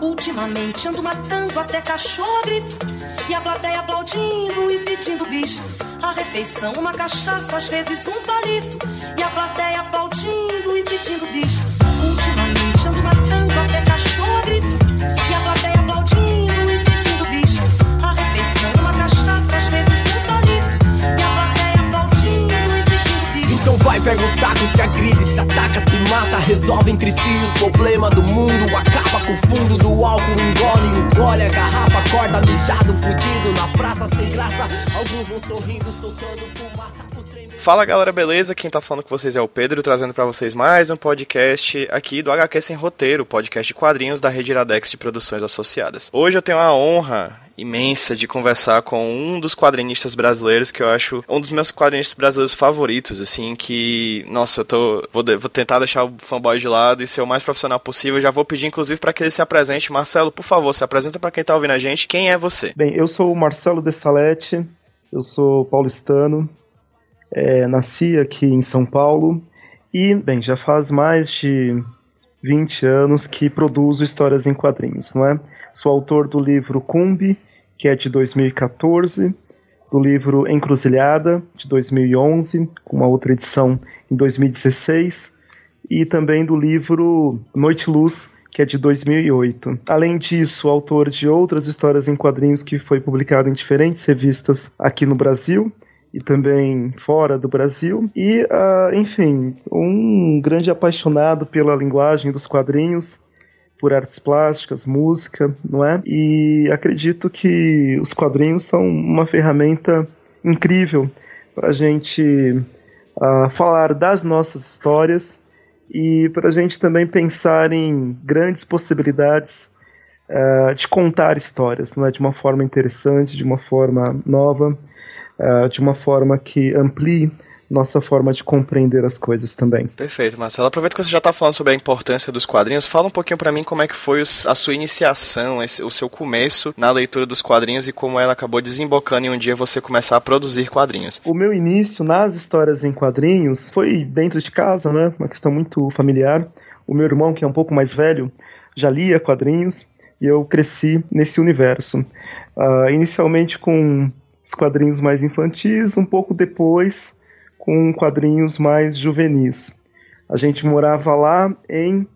Ultimamente ando matando até cachorro a grito. E a plateia aplaudindo e pedindo bis. A refeição, uma cachaça, às vezes um palito. E a plateia aplaudindo e pedindo bis. Vai, pega o taco, se agride, se ataca, se mata Resolve entre si os problemas do mundo Acaba com o fundo do álcool, engole, engole a garrafa Acorda mijado, fudido, na praça sem graça Alguns vão sorrindo, soltando fumaça o Fala galera, beleza? Quem tá falando com vocês é o Pedro, trazendo pra vocês mais um podcast aqui do HQ Sem Roteiro, podcast de quadrinhos da Rede Iradex de Produções Associadas. Hoje eu tenho a honra imensa de conversar com um dos quadrinistas brasileiros que eu acho um dos meus quadrinistas brasileiros favoritos, assim, que, nossa, eu tô, vou, de- vou tentar deixar o fanboy de lado e ser o mais profissional possível. Já vou pedir, inclusive, pra que ele se apresente. Marcelo, por favor, se apresenta pra quem tá ouvindo a gente. Quem é você? Bem, eu sou o Marcelo de Salete, eu sou paulistano, é, nasci aqui em São Paulo e, bem, já faz mais de 20 anos que produzo histórias em quadrinhos, não é? Sou autor do livro Cumbi, que é de 2014, do livro Encruzilhada, de 2011, com uma outra edição em 2016, e também do livro Noite Luz, que é de 2008. Além disso, autor de outras histórias em quadrinhos que foi publicado em diferentes revistas aqui no Brasil e também fora do Brasil. E, ah, enfim, um grande apaixonado pela linguagem dos quadrinhos, por artes plásticas, música, não é? E acredito que os quadrinhos são uma ferramenta incrível para a gente ah, falar das nossas histórias e para a gente também pensar em grandes possibilidades ah, de contar histórias, não é? De uma forma interessante, de uma forma nova, ah, de uma forma que amplie nossa forma de compreender as coisas também. Perfeito, Marcelo. Aproveita que você já está falando sobre a importância dos quadrinhos. Fala um pouquinho para mim como é que foi os- a sua iniciação, esse- o seu começo na leitura dos quadrinhos e como ela acabou desembocando em um dia você começar a produzir quadrinhos. O meu início nas histórias em quadrinhos foi dentro de casa, né? Uma questão muito familiar. O meu irmão, que é um pouco mais velho, já lia quadrinhos e eu cresci nesse universo. Ah, inicialmente com os quadrinhos mais infantis, um pouco depois com quadrinhos mais juvenis. A gente morava lá em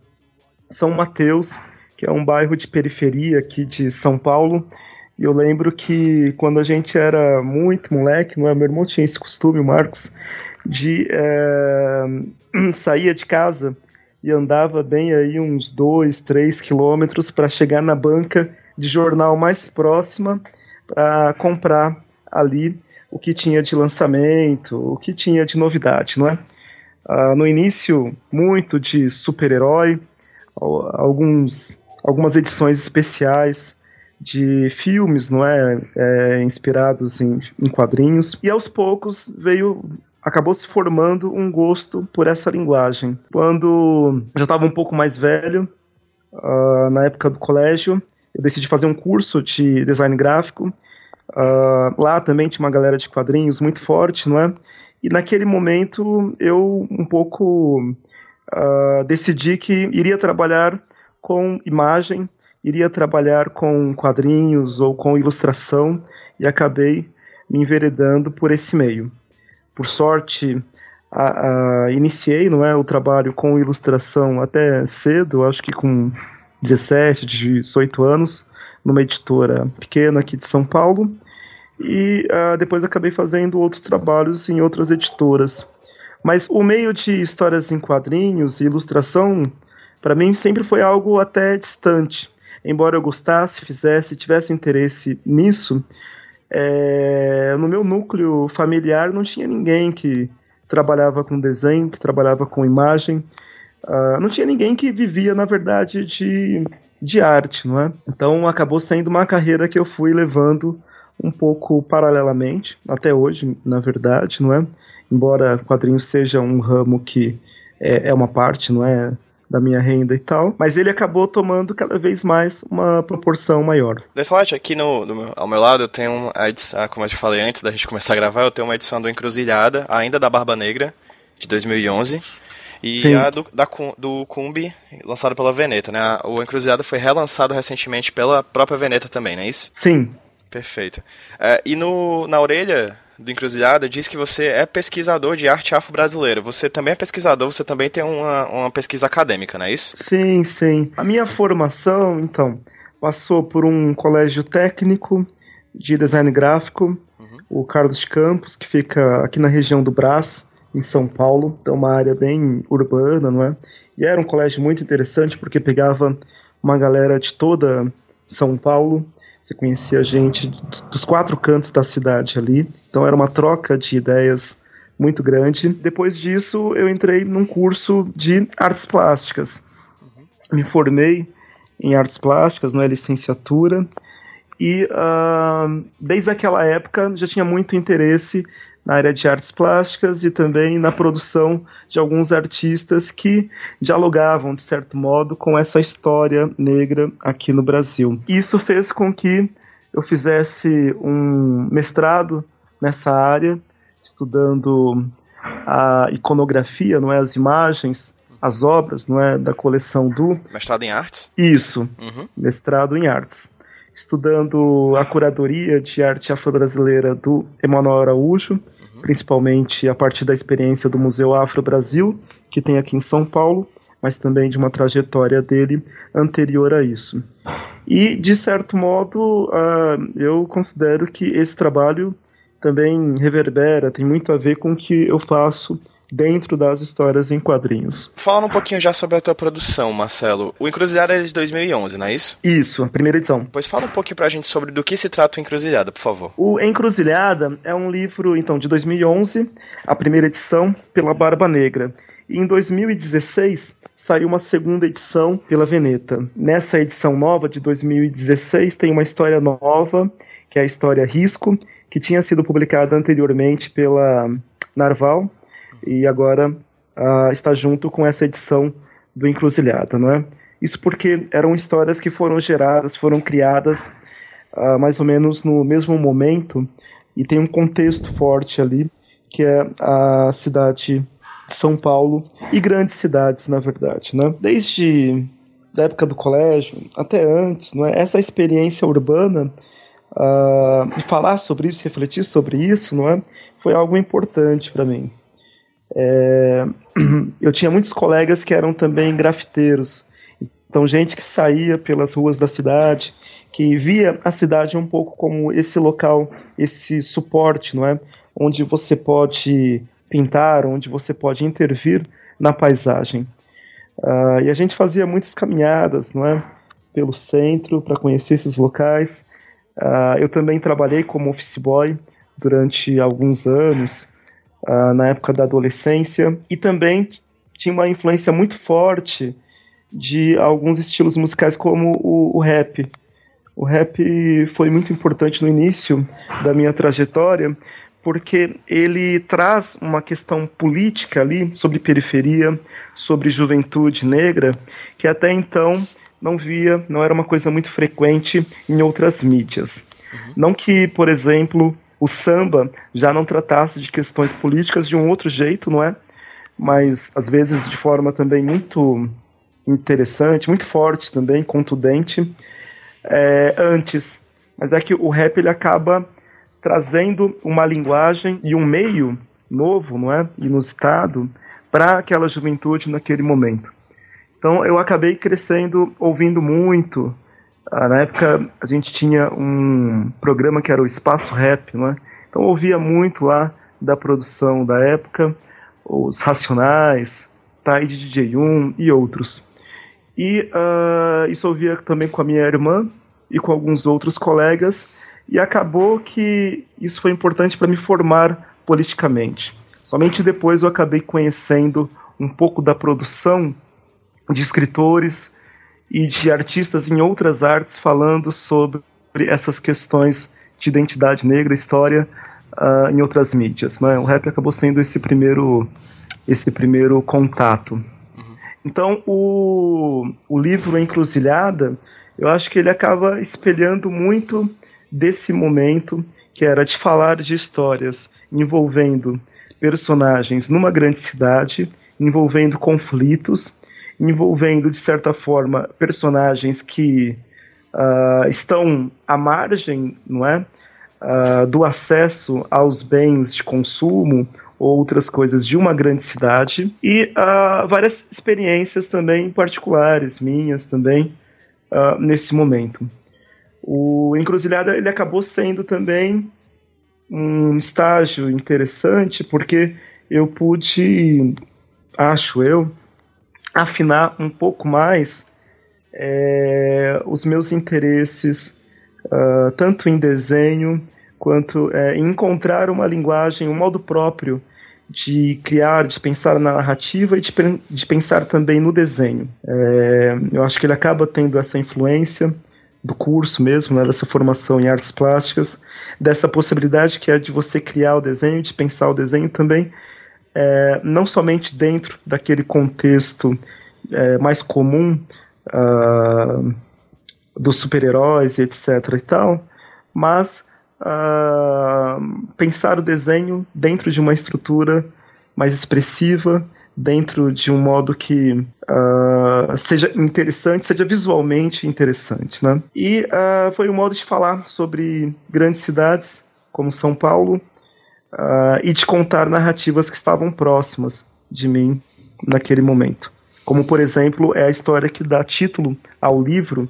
São Mateus, que é um bairro de periferia aqui de São Paulo. E eu lembro que quando a gente era muito moleque, não é? meu irmão tinha esse costume, o Marcos, de eh, saía de casa e andava bem aí uns dois, três quilômetros para chegar na banca de jornal mais próxima para comprar ali o que tinha de lançamento, o que tinha de novidade, não é? Ah, no início, muito de super-herói, al- alguns, algumas edições especiais de filmes, não é, É, inspirados em, em quadrinhos e aos poucos veio acabou se formando um gosto por essa linguagem. Quando já estava um pouco mais velho, ah, na época do colégio, eu decidi fazer um curso de design gráfico. Ah, lá também tinha uma galera de quadrinhos muito forte, não é? E naquele momento eu um pouco ah, decidi que iria trabalhar com imagem, iria trabalhar com quadrinhos ou com ilustração e acabei me enveredando por esse meio. Por sorte, a- a- iniciei não é, o trabalho com ilustração até cedo, acho que com 17, 18 anos, numa editora pequena aqui de São Paulo. E ah, depois acabei fazendo outros trabalhos em outras editoras. Mas o meio de histórias em quadrinhos e ilustração, para mim, sempre foi algo até distante. Embora eu gostasse, fizesse, tivesse interesse nisso, é, no meu núcleo familiar não tinha ninguém que trabalhava com desenho, que trabalhava com imagem. Ah, não tinha ninguém que vivia, na verdade, de, de arte, não é? Então acabou sendo uma carreira que eu fui levando um pouco paralelamente, até hoje, na verdade, não é? Embora quadrinho seja um ramo que é, é uma parte, não é? Da minha renda e tal, mas ele acabou tomando cada vez mais uma proporção maior. Desse lado, aqui no, ao meu lado, eu tenho a edição, ah, como eu te falei antes da gente começar a gravar, eu tenho uma edição do Encruzilhada, ainda da Barba Negra, de 2011. E Sim. a do, da, do Cumbi, lançada pela Veneta, né? O Encruzilhada foi relançado recentemente pela própria Veneta também, não é isso? Sim. Perfeito. É, e no, na orelha do Encruzilhada diz que você é pesquisador de arte afro-brasileira. Você também é pesquisador, você também tem uma, uma pesquisa acadêmica, não é isso? Sim, sim. A minha formação, então, passou por um colégio técnico de design gráfico, uhum. o Carlos Campos, que fica aqui na região do Brás, em São Paulo. Então, uma área bem urbana, não é? E era um colégio muito interessante porque pegava uma galera de toda São Paulo. Você conhecia gente dos quatro cantos da cidade ali. Então, era uma troca de ideias muito grande. Depois disso, eu entrei num curso de artes plásticas. Me formei em artes plásticas, não é licenciatura. E uh, desde aquela época já tinha muito interesse na área de artes plásticas e também na produção de alguns artistas que dialogavam, de certo modo, com essa história negra aqui no Brasil. Isso fez com que eu fizesse um mestrado nessa área, estudando a iconografia, não é, as imagens, as obras, não é, da coleção do mestrado em artes. Isso, uhum. mestrado em artes, estudando a curadoria de arte afro-brasileira do Emanuel Araújo principalmente a partir da experiência do Museu Afro Brasil, que tem aqui em São Paulo, mas também de uma trajetória dele anterior a isso. E, de certo modo, uh, eu considero que esse trabalho também reverbera, tem muito a ver com o que eu faço dentro das histórias em quadrinhos. Falando um pouquinho já sobre a tua produção, Marcelo. O Encruzilhada é de 2011, não é isso? Isso, a primeira edição. Pois fala um pouquinho pra gente sobre do que se trata o Encruzilhada, por favor. O Encruzilhada é um livro, então, de 2011, a primeira edição, pela Barba Negra. E em 2016 saiu uma segunda edição pela Veneta. Nessa edição nova de 2016 tem uma história nova, que é a história Risco, que tinha sido publicada anteriormente pela Narval, e agora uh, está junto com essa edição do Encruzilhada, não é? Isso porque eram histórias que foram geradas, foram criadas uh, mais ou menos no mesmo momento e tem um contexto forte ali, que é a cidade de São Paulo e grandes cidades, na verdade, né? Desde a época do colégio até antes, não é? Essa experiência urbana uh, falar sobre isso, refletir sobre isso, não é? Foi algo importante para mim. É, eu tinha muitos colegas que eram também grafiteiros. Então, gente que saía pelas ruas da cidade, que via a cidade um pouco como esse local, esse suporte, não é? Onde você pode pintar, onde você pode intervir na paisagem. Uh, e a gente fazia muitas caminhadas, não é? Pelo centro para conhecer esses locais. Uh, eu também trabalhei como office boy durante alguns anos uh, na época da adolescência e também tinha uma influência muito forte de alguns estilos musicais como o, o rap. O rap foi muito importante no início da minha trajetória porque ele traz uma questão política ali sobre periferia, sobre juventude negra, que até então não via, não era uma coisa muito frequente em outras mídias. Uhum. Não que, por exemplo, o samba já não tratasse de questões políticas de um outro jeito, não é? Mas às vezes de forma também muito interessante, muito forte também, contundente, é, antes. Mas é que o rap ele acaba trazendo uma linguagem e um meio novo, não é? Inusitado para aquela juventude naquele momento. Então eu acabei crescendo ouvindo muito na época a gente tinha um programa que era o Espaço Rap, não é? Então ouvia muito lá da produção da época, os Racionais, Tide DJ1 e outros. E uh, isso ouvia também com a minha irmã e com alguns outros colegas, e acabou que isso foi importante para me formar politicamente. Somente depois eu acabei conhecendo um pouco da produção de escritores e de artistas em outras artes falando sobre essas questões de identidade negra, história uh, em outras mídias. Né? O rap acabou sendo esse primeiro, esse primeiro contato. Então, o, o livro Encruzilhada, eu acho que ele acaba espelhando muito desse momento que era de falar de histórias envolvendo personagens numa grande cidade, envolvendo conflitos, envolvendo, de certa forma, personagens que uh, estão à margem, não é? Uh, do acesso aos bens de consumo ou outras coisas de uma grande cidade e uh, várias experiências também particulares minhas também nesse momento. O Encruzilhada ele acabou sendo também um estágio interessante porque eu pude, acho eu, afinar um pouco mais é, os meus interesses, uh, tanto em desenho quanto é, em encontrar uma linguagem, um modo próprio de criar, de pensar na narrativa e de, de pensar também no desenho. É, eu acho que ele acaba tendo essa influência do curso mesmo, né, dessa formação em artes plásticas, dessa possibilidade que é de você criar o desenho, de pensar o desenho também, é, não somente dentro daquele contexto é, mais comum uh, dos super-heróis etc e tal, mas uh, pensar o desenho dentro de uma estrutura mais expressiva, dentro de um modo que uh, seja interessante, seja visualmente interessante. Né? E uh, foi um modo de falar sobre grandes cidades como São Paulo uh, e de contar narrativas que estavam próximas de mim naquele momento. Como, por exemplo, é a história que dá título ao livro,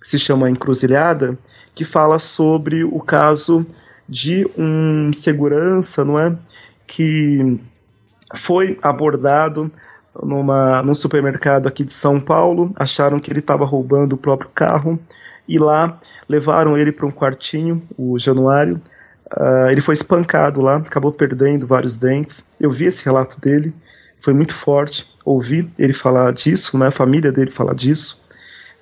que se chama Encruzilhada, que fala sobre o caso de um segurança, não é? Que foi abordado numa, num supermercado aqui de São Paulo, acharam que ele estava roubando o próprio carro e lá levaram ele para um quartinho, o Januário. Uh, ele foi espancado lá, acabou perdendo vários dentes. Eu vi esse relato dele, foi muito forte. Ouvi ele falar disso, né, a família dele falar disso,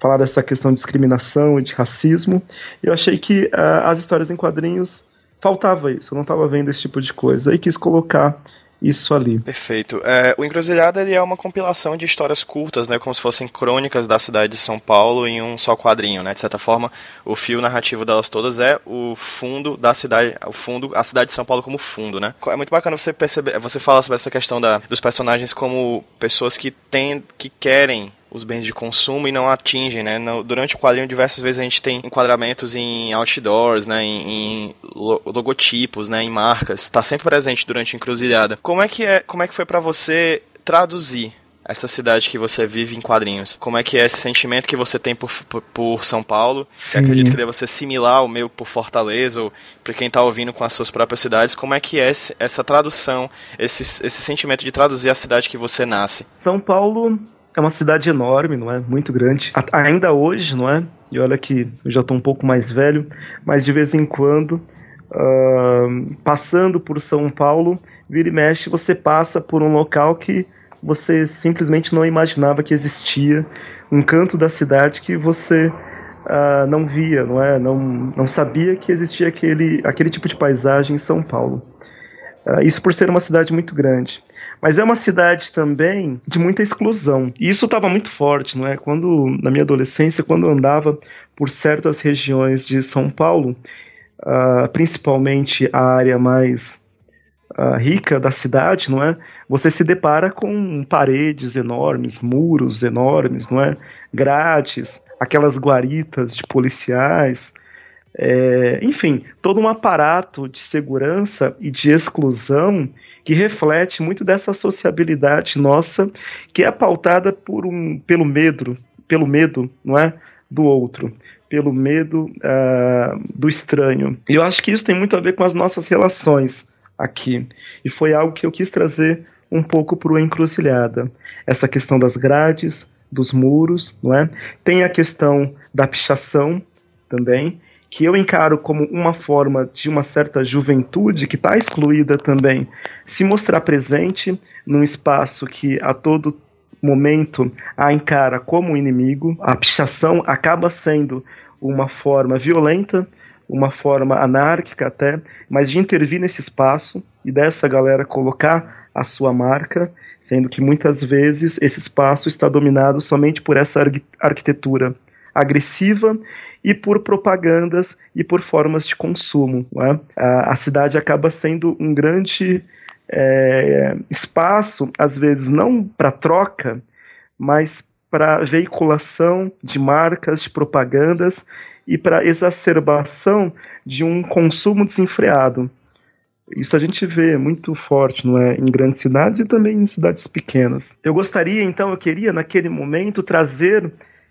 falar dessa questão de discriminação e de racismo. Eu achei que uh, as histórias em quadrinhos faltava isso, eu não estava vendo esse tipo de coisa. Aí quis colocar isso ali. Perfeito. É, o Encruzilhada ele é uma compilação de histórias curtas, né, como se fossem crônicas da cidade de São Paulo em um só quadrinho, né? De certa forma, o fio narrativo delas todas é o fundo da cidade, o fundo, a cidade de São Paulo como fundo, né? É muito bacana você perceber, você falar sobre essa questão da, dos personagens como pessoas que têm, que querem os bens de consumo e não atingem, né? No, durante o quadrinho, diversas vezes a gente tem enquadramentos em outdoors, né? Em, em logotipos, né? Em marcas. Está sempre presente durante a encruzilhada. Como é que é? Como é que foi para você traduzir essa cidade que você vive em quadrinhos? Como é que é esse sentimento que você tem por, por, por São Paulo? Sim. Que acredito que deva ser similar ao meu por Fortaleza, ou para quem está ouvindo com as suas próprias cidades. Como é que é essa tradução, esse, esse sentimento de traduzir a cidade que você nasce? São Paulo é uma cidade enorme, não é? Muito grande. Ainda hoje, não é? E olha que eu já estou um pouco mais velho, mas de vez em quando, uh, passando por São Paulo, vira e mexe, você passa por um local que você simplesmente não imaginava que existia, um canto da cidade que você uh, não via, não é? Não, não sabia que existia aquele, aquele tipo de paisagem em São Paulo. Uh, isso por ser uma cidade muito grande. Mas é uma cidade também de muita exclusão. E isso estava muito forte, não é? Quando, na minha adolescência, quando eu andava por certas regiões de São Paulo, uh, principalmente a área mais uh, rica da cidade, não é? Você se depara com paredes enormes, muros enormes, não é? Grades, aquelas guaritas de policiais, é, enfim, todo um aparato de segurança e de exclusão que reflete muito dessa sociabilidade nossa, que é pautada por um, pelo medo, pelo medo, não é, do outro, pelo medo uh, do estranho. E eu acho que isso tem muito a ver com as nossas relações aqui. E foi algo que eu quis trazer um pouco para o encruzilhada. Essa questão das grades, dos muros, não é? Tem a questão da pichação também, que eu encaro como uma forma de uma certa juventude que está excluída também se mostrar presente num espaço que a todo momento a encara como inimigo. A pichação acaba sendo uma forma violenta, uma forma anárquica até, mas de intervir nesse espaço e dessa galera colocar a sua marca, sendo que muitas vezes esse espaço está dominado somente por essa arquitetura agressiva e por propagandas e por formas de consumo. É? A, a, cidade acaba sendo um grande é, espaço, às vezes não para troca, mas para veiculação de marcas, de propagandas e para exacerbação de um consumo desenfreado. Isso a gente vê muito forte, não é, em grandes cidades e também em cidades pequenas. Eu gostaria, então, eu queria naquele momento trazer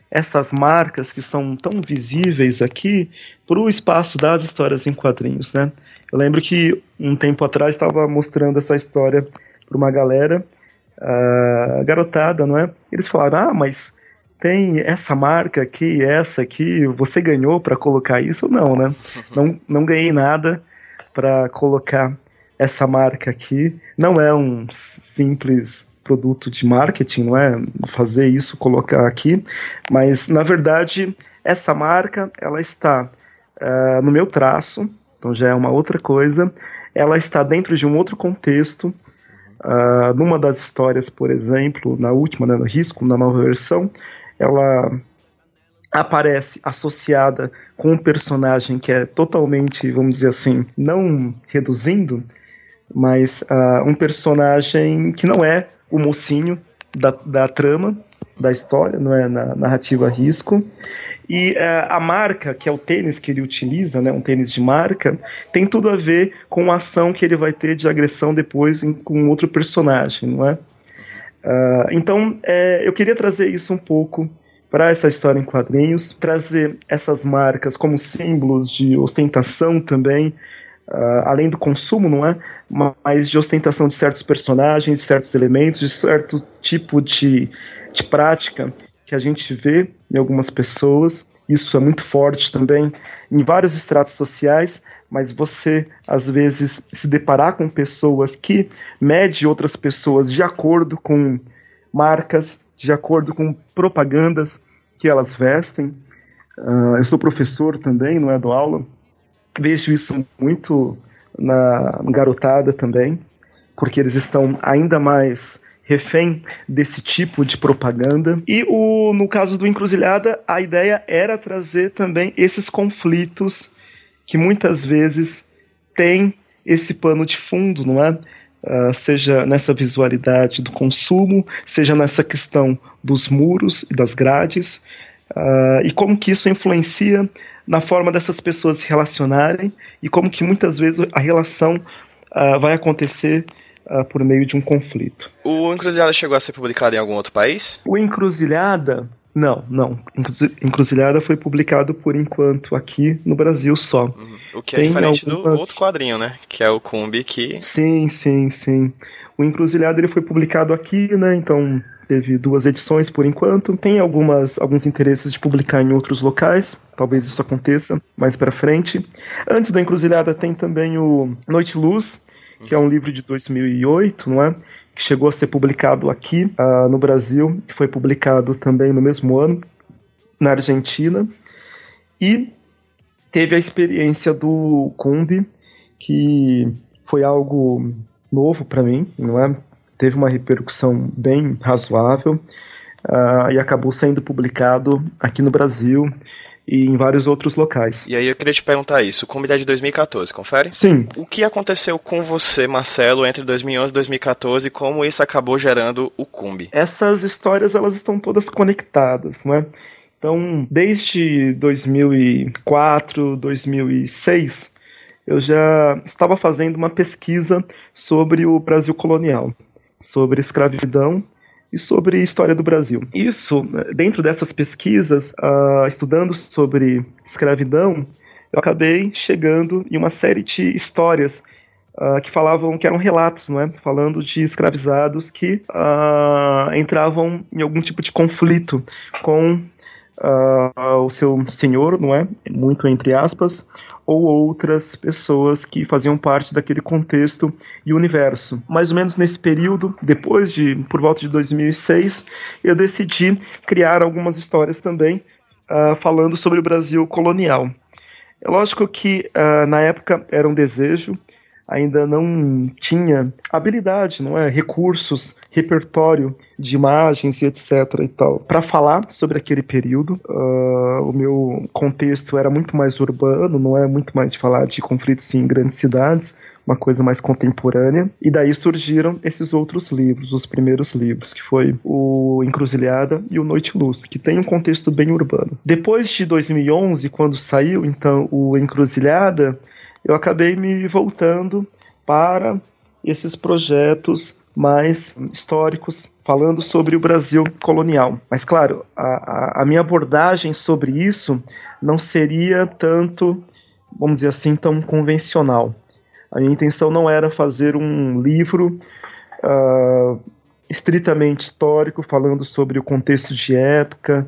essas marcas que são tão visíveis aqui para o espaço das histórias em quadrinhos, né? Eu lembro que um tempo atrás estava mostrando essa história para uma galera, uh, garotada, não é? Eles falaram, ah, mas tem essa marca aqui, essa aqui, você ganhou para colocar isso? Não, né? Não, não ganhei nada para colocar essa marca aqui. Não é um simples produto de marketing, não é fazer isso, colocar aqui, mas na verdade essa marca ela está uh, no meu traço, então já é uma outra coisa. Ela está dentro de um outro contexto. Uh, numa das histórias, por exemplo, na última, né, no Risco, na nova versão, ela aparece associada com um personagem que é totalmente, vamos dizer assim, não reduzindo, mas uh, um personagem que não é o mocinho da, da trama da história, não é na narrativa risco. E uh, a marca, que é o tênis que ele utiliza, né, um tênis de marca, tem tudo a ver com a ação que ele vai ter de agressão depois em, com outro personagem, não é? Uh, então, é, eu queria trazer isso um pouco para essa história em quadrinhos, trazer essas marcas como símbolos de ostentação também, uh, além do consumo, não é? Mas de ostentação de certos personagens, de certos elementos, de certo tipo de, de prática que a gente vê em algumas pessoas. Isso é muito forte também em vários estratos sociais, mas você às vezes se deparar com pessoas que mede outras pessoas de acordo com marcas de acordo com propagandas que elas vestem. Uh, eu sou professor também, não é do aula. Vejo isso muito na garotada também, porque eles estão ainda mais refém desse tipo de propaganda. E o, no caso do Encruzilhada, a ideia era trazer também esses conflitos que muitas vezes têm esse pano de fundo, não é? Uh, seja nessa visualidade do consumo, seja nessa questão dos muros e das grades, uh, e como que isso influencia na forma dessas pessoas se relacionarem e como que muitas vezes a relação uh, vai acontecer por meio de um conflito. O Encruzilhada chegou a ser publicado em algum outro país? O Encruzilhada não, não. Encruzilhada foi publicado por enquanto aqui no Brasil só. Uhum. O que é Tem diferente algumas... do outro quadrinho, né? Que é o Kumbi que. Sim, sim, sim. O Encruzilhada ele foi publicado aqui, né? Então teve duas edições por enquanto. Tem algumas, alguns interesses de publicar em outros locais. Talvez isso aconteça mais para frente. Antes da Encruzilhada tem também o Noite Luz, que é um livro de 2008, não é? que chegou a ser publicado aqui uh, no Brasil, que foi publicado também no mesmo ano na Argentina, e teve a experiência do Kombi, que foi algo novo para mim, não é? Teve uma repercussão bem razoável uh, e acabou sendo publicado aqui no Brasil e em vários outros locais. E aí eu queria te perguntar isso, o Combi é de 2014, confere? Sim. O que aconteceu com você, Marcelo, entre 2011 e 2014 e como isso acabou gerando o Combi? Essas histórias elas estão todas conectadas, não é? Então, desde 2004, 2006, eu já estava fazendo uma pesquisa sobre o Brasil colonial, sobre escravidão e sobre história do Brasil. Isso, dentro dessas pesquisas, uh, estudando sobre escravidão, eu acabei chegando em uma série de histórias uh, que falavam que eram relatos, não é? Falando de escravizados que uh, entravam em algum tipo de conflito com uh, o seu senhor, não é? Muito entre aspas, ou outras pessoas que faziam parte daquele contexto e universo. Mais ou menos nesse período, depois de, por volta de 2006, eu decidi criar algumas histórias também uh, falando sobre o Brasil colonial. É lógico que uh, na época era um desejo ainda não tinha habilidade, não é, recursos, repertório de imagens e etc e tal, para falar sobre aquele período. Uh, o meu contexto era muito mais urbano, não é muito mais falar de conflitos em grandes cidades, uma coisa mais contemporânea. E daí surgiram esses outros livros, os primeiros livros, que foi o Encruzilhada e o Noite Luz, que tem um contexto bem urbano. Depois de 2011, quando saiu então o Encruzilhada, eu acabei me voltando para esses projetos mais históricos, falando sobre o Brasil colonial. Mas, claro, a, a, minha abordagem sobre isso não seria tanto, vamos dizer assim, tão convencional. A minha intenção não era fazer um livro uh, estritamente histórico, falando sobre o contexto de época,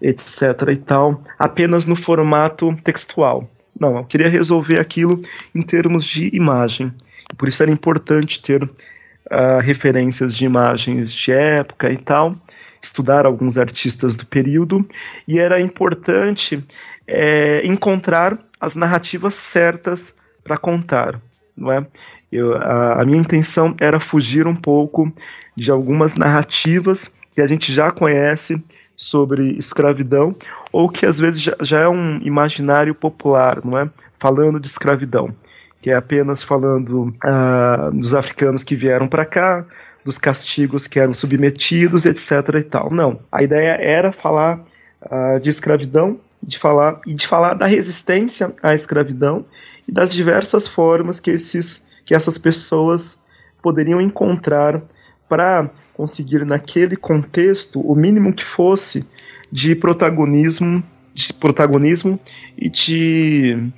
etc. e tal, apenas no formato textual. Não, eu queria resolver aquilo em termos de imagem. Por isso era importante ter uh, referências de imagens de época e tal, estudar alguns artistas do período, e era importante é, encontrar as narrativas certas para contar, não é? Eu, a, a minha intenção era fugir um pouco de algumas narrativas que a gente já conhece sobre escravidão ou que às vezes já, já, é um imaginário popular, não é? Falando de escravidão, que é apenas falando uh, dos africanos que vieram para cá, dos castigos que eram submetidos, etc. e tal. Não, a ideia era falar uh, de escravidão, de falar e de falar da resistência à escravidão e das diversas formas que esses que essas pessoas poderiam encontrar para conseguir naquele contexto o mínimo que fosse de protagonismo, de protagonismo e de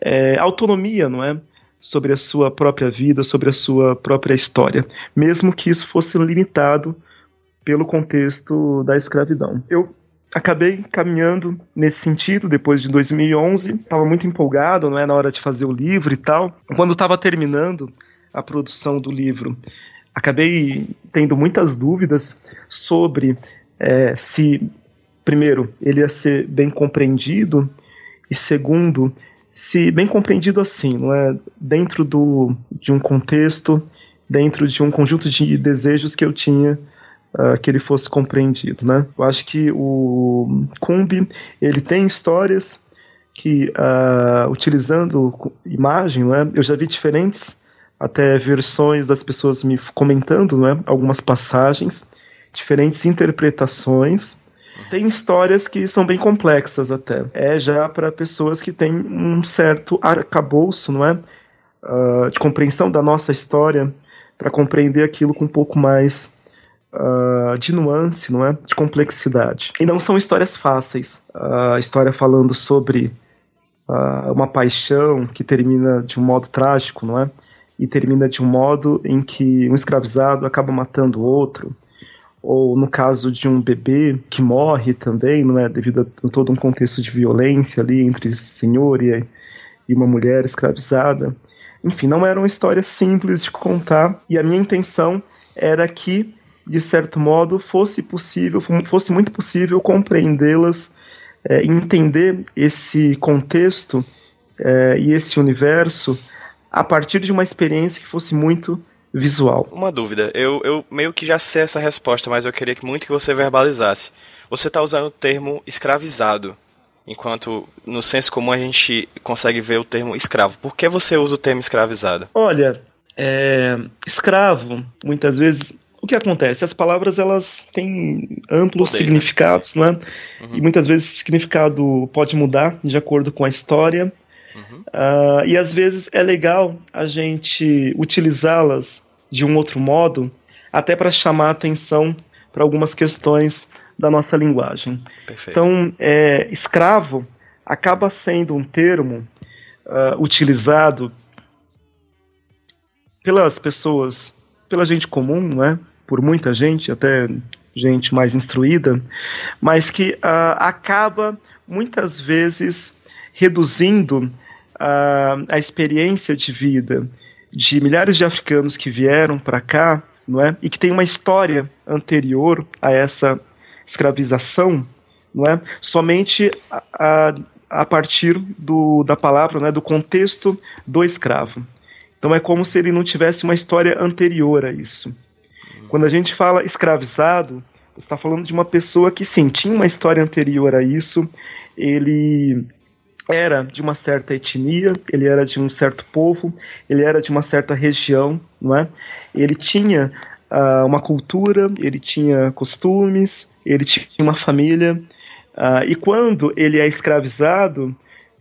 é, autonomia, não é? Sobre a sua própria vida, sobre a sua própria história, mesmo que isso fosse limitado pelo contexto da escravidão. Eu acabei caminhando nesse sentido depois de 2011, estava muito empolgado, não é, na hora de fazer o livro e tal. Quando estava terminando a produção do livro, acabei tendo muitas dúvidas sobre é, se, primeiro, ele ia ser bem compreendido e, segundo, se bem compreendido assim, não é, dentro do, de um contexto, dentro de um conjunto de desejos que eu tinha uh, que ele fosse compreendido, né? Eu acho que o Kumbi ele tem histórias que uh, utilizando imagem, né? Eu já vi diferentes até versões das pessoas me comentando, né, algumas passagens, diferentes interpretações. Tem histórias que são bem complexas até. É já para pessoas que têm um certo arcabouço, não é? Uh, de compreensão da nossa história, para compreender aquilo com um pouco mais uh, de nuance, não é? De complexidade. E não são histórias fáceis. A uh, história falando sobre uma paixão que termina de um modo trágico, não é? e termina de um modo em que um escravizado acaba matando outro, ou no caso de um bebê que morre também, não é devido a todo um contexto de violência ali entre senhor e, e uma mulher escravizada. Enfim, não era uma história simples de contar e a minha intenção era que de certo modo fosse possível, fosse muito possível compreendê-las, é, entender esse contexto é, e esse universo a partir de uma experiência que fosse muito visual. Uma dúvida, eu, eu meio que já sei essa resposta, mas eu queria que muito que você verbalizasse. Você está usando o termo escravizado, enquanto no senso comum a gente consegue ver o termo escravo. Por que você usa o termo escravizado? Olha, é, escravo, muitas vezes o que acontece? As palavras elas têm amplos Poder, né? significados, né? né? Uhum. E muitas vezes o significado pode mudar de acordo com a história Uhum. Uh, e às vezes é legal a gente utilizá-las de um outro modo, até para chamar atenção para algumas questões da nossa linguagem. Perfeito. Então, é, escravo acaba sendo um termo uh, utilizado pelas pessoas, pela gente comum, não é? por muita gente, até gente mais instruída, mas que uh, acaba muitas vezes reduzindo a, a experiência de vida de milhares de africanos que vieram para cá, não é? E que tem uma história anterior a essa escravização, não é? Somente a, a, a partir do, da palavra, né, do contexto do escravo. Então é como se ele não tivesse uma história anterior a isso. Quando a gente fala escravizado, você está falando de uma pessoa que sim, tinha uma história anterior a isso, ele era de uma certa etnia, ele era de um certo povo, ele era de uma certa região, não é? Ele tinha uh, uma cultura, ele tinha costumes, ele tinha uma família, uh, e quando ele é escravizado,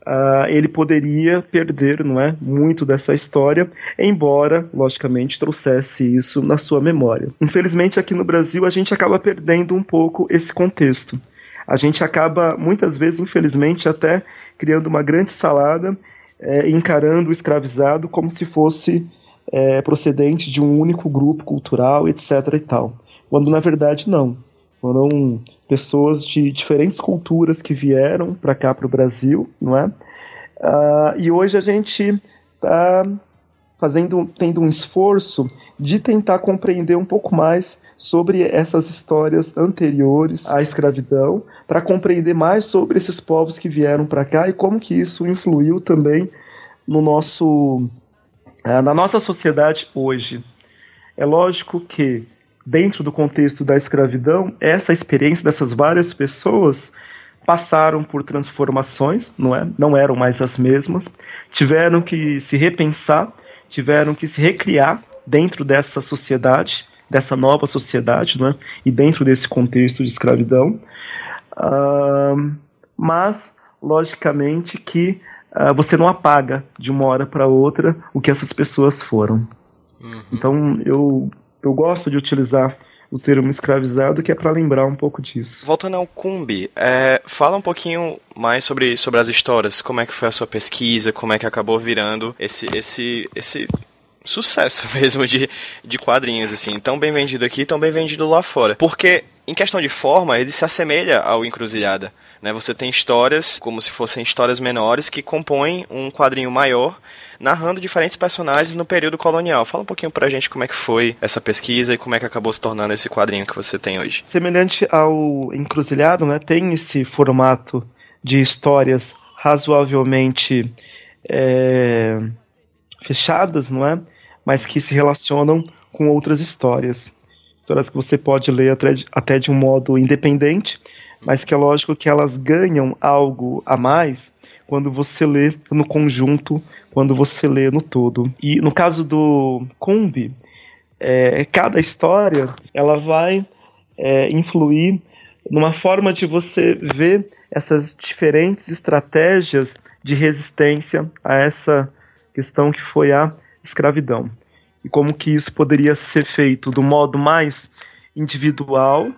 uh, ele poderia perder, não é, muito dessa história, embora, logicamente, trouxesse isso na sua memória. Infelizmente, aqui no Brasil, a gente acaba perdendo um pouco esse contexto. A gente acaba, muitas vezes, infelizmente, até criando uma grande salada, é, encarando o escravizado como se fosse é, procedente de um único grupo cultural, etc. e tal. Quando na verdade não. Foram pessoas de diferentes culturas que vieram para cá, para o Brasil, não é? Uh, e hoje a gente está fazendo, tendo um esforço de tentar compreender um pouco mais sobre essas histórias anteriores à escravidão, para compreender mais sobre esses povos que vieram para cá e como que isso influiu também no nosso uh, na nossa sociedade hoje. É lógico que dentro do contexto da escravidão, essa experiência dessas várias pessoas passaram por transformações, não é? Não eram mais as mesmas, tiveram que se repensar, tiveram que se recriar dentro dessa sociedade, dessa nova sociedade, não é? E dentro desse contexto de escravidão. Uh, mas, logicamente, que uh, você não apaga de uma hora para outra o que essas pessoas foram. Uhum. Então, eu eu gosto de utilizar o termo escravizado, que é para lembrar um pouco disso. Voltando ao Cumbi, é, fala um pouquinho mais sobre, sobre as histórias, como é que foi a sua pesquisa, como é que acabou virando esse, esse, esse sucesso mesmo de, de quadrinhos, assim, tão bem vendido aqui, tão bem vendido lá fora. Porque, em questão de forma, ele se assemelha ao Encruzilhada. Né? Você tem histórias, como se fossem histórias menores, que compõem um quadrinho maior, narrando diferentes personagens no período colonial. Fala um pouquinho pra gente como é que foi essa pesquisa e como é que acabou se tornando esse quadrinho que você tem hoje. Semelhante ao Encruzilhado, né, tem esse formato de histórias razoavelmente é, fechadas, não é? Mas que se relacionam com outras histórias. Histórias que você pode ler até de, até de um modo independente, mas que é lógico que elas ganham algo a mais quando você lê no conjunto, quando você lê no todo. E no caso do Kombi, é, cada história ela vai é, influir numa forma de você ver essas diferentes estratégias de resistência a essa questão que foi a escravidão. E como que isso poderia ser feito do modo mais individual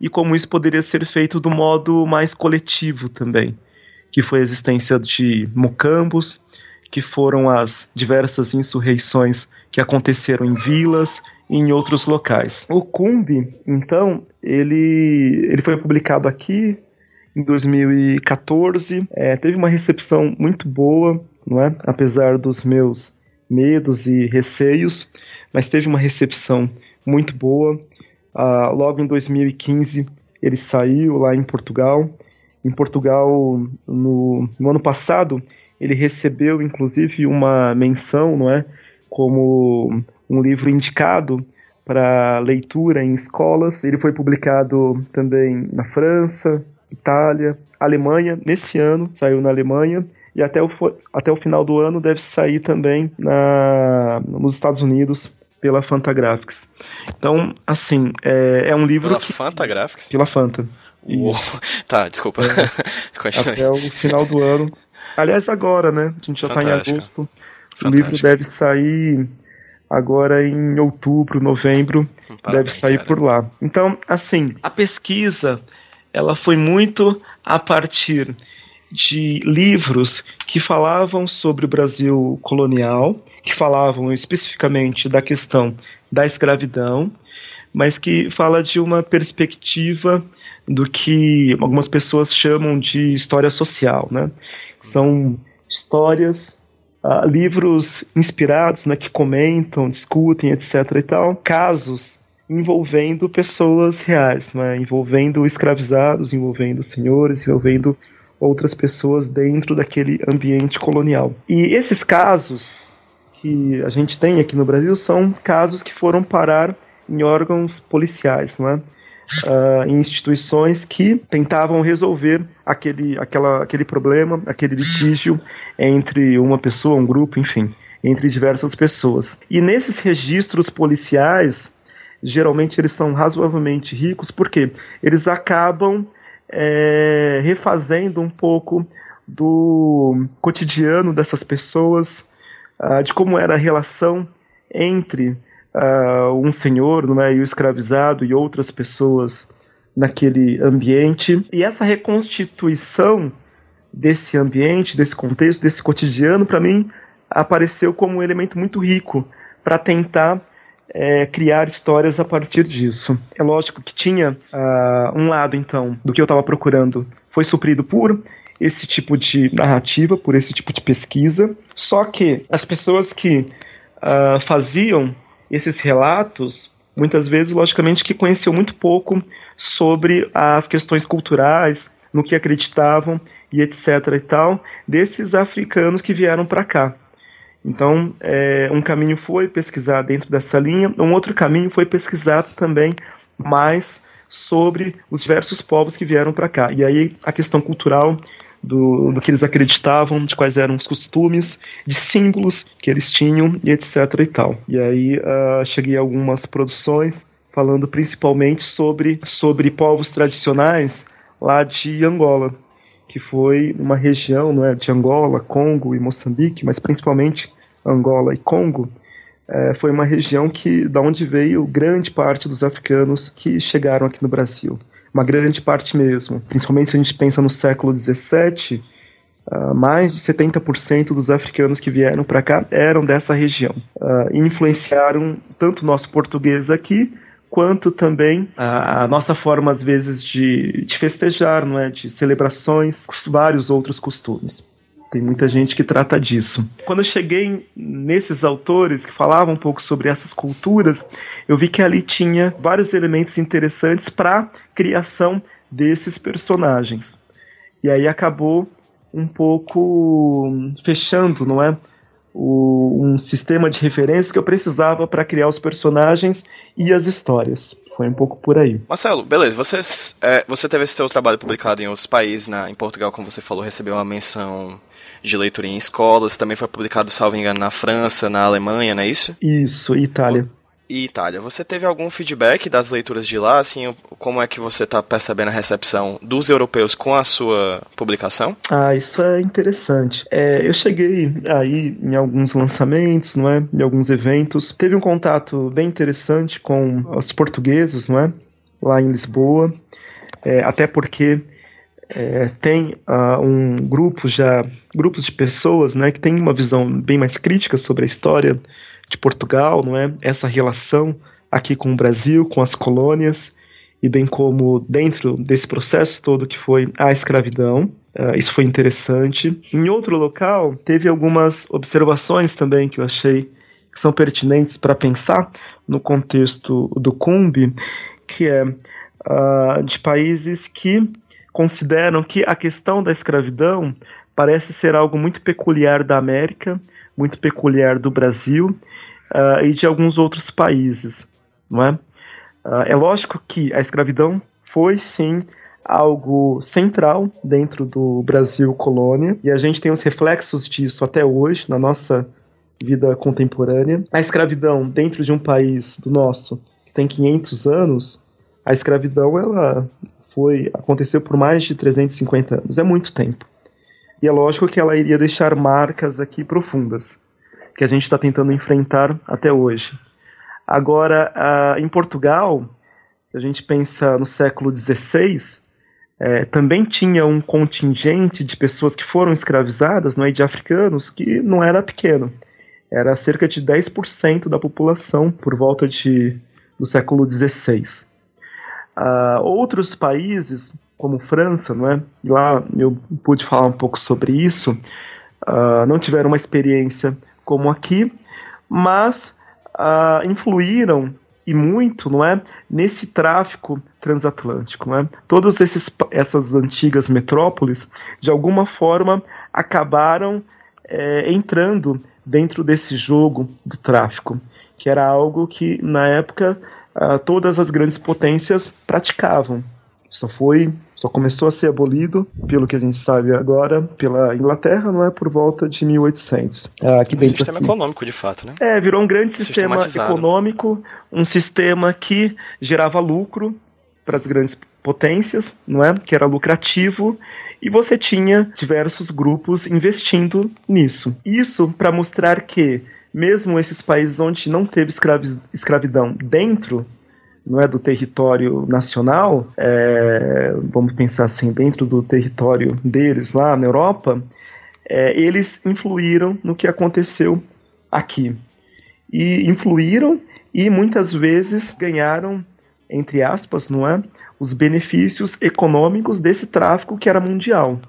e como isso poderia ser feito do modo mais coletivo também que foi a existência de mocambos, que foram as diversas insurreições que aconteceram em vilas e em outros locais. O Cumbi, então, ele, ele foi publicado aqui em 2014, é, teve uma recepção muito boa, não é? apesar dos meus medos e receios, mas teve uma recepção muito boa. Ah, logo em 2015 ele saiu lá em Portugal em Portugal no, no ano passado. Ele recebeu inclusive uma menção, não é, como um livro indicado para leitura em escolas. Ele foi publicado também na França, Itália, Alemanha. Nesse ano saiu na Alemanha e até o, até o final do ano deve sair também na, nos Estados Unidos pela Fantagraphics. Então, assim, é, é um livro. Pela que, Fantagraphics? Pela Fanta. Tá, desculpa. É, até o final do ano. Aliás, agora, né? A gente já está em agosto. Fantástico. O livro deve sair agora em outubro, novembro. Parabéns, deve sair cara. por lá. Então, assim, a pesquisa ela foi muito a partir de livros que falavam sobre o Brasil colonial, que falavam especificamente da questão da escravidão, mas que fala de uma perspectiva do que algumas pessoas chamam de história social, né? São histórias, uh, livros inspirados, né, que comentam, discutem, etc. e tal, casos envolvendo pessoas reais, né, envolvendo escravizados, envolvendo senhores, envolvendo outras pessoas dentro daquele ambiente colonial. E esses casos que a gente tem aqui no Brasil são casos que foram parar em órgãos policiais, não é? Uh, em instituições que tentavam resolver aquele, aquela, aquele problema, aquele litígio entre uma pessoa, um grupo, enfim, entre diversas pessoas. E nesses registros policiais, geralmente eles são razoavelmente ricos, porque eles acabam é, refazendo um pouco do cotidiano dessas pessoas, uh, de como era a relação entre uh, um senhor é, e o escravizado e outras pessoas naquele ambiente. E essa reconstituição desse ambiente, desse contexto, desse cotidiano, para mim, apareceu como um elemento muito rico para tentar é, criar histórias a partir disso. É lógico que tinha uh, um lado, então, do que eu estava procurando foi suprido por esse tipo de narrativa, por esse tipo de pesquisa. Só que as pessoas que uh, faziam esses relatos, muitas vezes, logicamente, que conheciam muito pouco sobre as questões culturais, no que acreditavam e etc. e tal, desses africanos que vieram para cá. Então, é, um caminho foi pesquisar dentro dessa linha, um outro caminho foi pesquisar também mais sobre os diversos povos que vieram para cá. E aí a questão cultural do, do, que eles acreditavam, de quais eram os costumes, de símbolos que eles tinham e etc e tal. E aí uh, cheguei a algumas produções falando principalmente sobre, sobre povos tradicionais lá de Angola que foi uma região não é, de Angola, Congo e Moçambique, mas principalmente Angola e Congo, é, foi uma região que da onde veio grande parte dos africanos que chegaram aqui no Brasil. Uma grande parte mesmo. Principalmente se a gente pensa no século XVII, uh, mais de 70% dos africanos que vieram para cá eram dessa região. Uh, influenciaram tanto o nosso português aqui, quanto também a, a, nossa forma, às vezes, de, de festejar, não é? de celebrações, vários outros costumes. Tem muita gente que trata disso. Quando eu cheguei nesses autores que falavam um pouco sobre essas culturas, eu vi que ali tinha vários elementos interessantes para a criação desses personagens. E aí acabou um pouco fechando, não é? o, um sistema de referências que eu precisava para criar os personagens e as histórias. Foi um pouco por aí. Marcelo, beleza. Vocês, é, você teve esse seu trabalho publicado em outros países, na, em Portugal, como você falou, recebeu uma menção de leitura em escolas, também foi publicado, salvo engano, na França, na Alemanha, não é isso? Isso, Itália e Itália. Você teve algum feedback das leituras de lá? Assim, como é que você está percebendo a recepção dos europeus com a sua publicação? Ah, isso é interessante. É, eu cheguei aí em alguns lançamentos, não é? Em alguns eventos. Teve um contato bem interessante com os portugueses, não é? Lá em Lisboa. É, até porque é, tem uh, um grupo já, grupos de pessoas, né, que tem uma visão bem mais crítica sobre a história de Portugal, não é? Essa relação aqui com o Brasil, com as colônias e bem como dentro desse processo todo que foi a escravidão. Uh, isso foi interessante. Em outro local, teve algumas observações também que eu achei que são pertinentes para pensar no contexto do Cumbi, que é uh, de países que consideram que a questão da escravidão parece ser algo muito peculiar da América, muito peculiar do Brasil uh, e de alguns outros países, não é? Uh, é lógico que a escravidão foi sim algo central dentro do Brasil colônia e a gente tem os reflexos disso até hoje na nossa vida contemporânea. A escravidão dentro de um país do nosso que tem 500 anos, a escravidão ela foi aconteceu por mais de 350 anos, é muito tempo. E é lógico que ela iria deixar marcas aqui profundas que a gente está tentando enfrentar até hoje. Agora, em Portugal, se a gente pensa no século XVI, é, também tinha um contingente de pessoas que foram escravizadas, não é, de africanos, que não era pequeno. Era cerca de 10% da população por volta de, do século XVI. Uh, ah, outros países, como França, não é? E lá eu pude falar um pouco sobre isso, uh, não tiveram uma experiência como aqui, mas uh, influíram e muito, não é, nesse tráfico transatlântico, não é? Todas esses, essas antigas metrópoles, de alguma forma, acabaram é, entrando dentro desse jogo do tráfico, que era algo que na época uh, todas as grandes potências praticavam. Só foi, só começou a ser abolido, pelo que a gente sabe agora, pela Inglaterra, não é por volta de 1800. Ah, aqui um sistema aqui. econômico, de fato, né? É, virou um grande sistema econômico, um sistema que gerava lucro para as grandes potências, não é? Que era lucrativo e você tinha diversos grupos investindo nisso. Isso para mostrar que mesmo esses países onde não teve escravidão dentro não é do território nacional, é, vamos pensar assim, dentro do território deles lá na Europa, é, eles influíram no que aconteceu aqui. E influíram e muitas vezes ganharam, entre aspas, não é? Os benefícios econômicos desse tráfico que era mundial.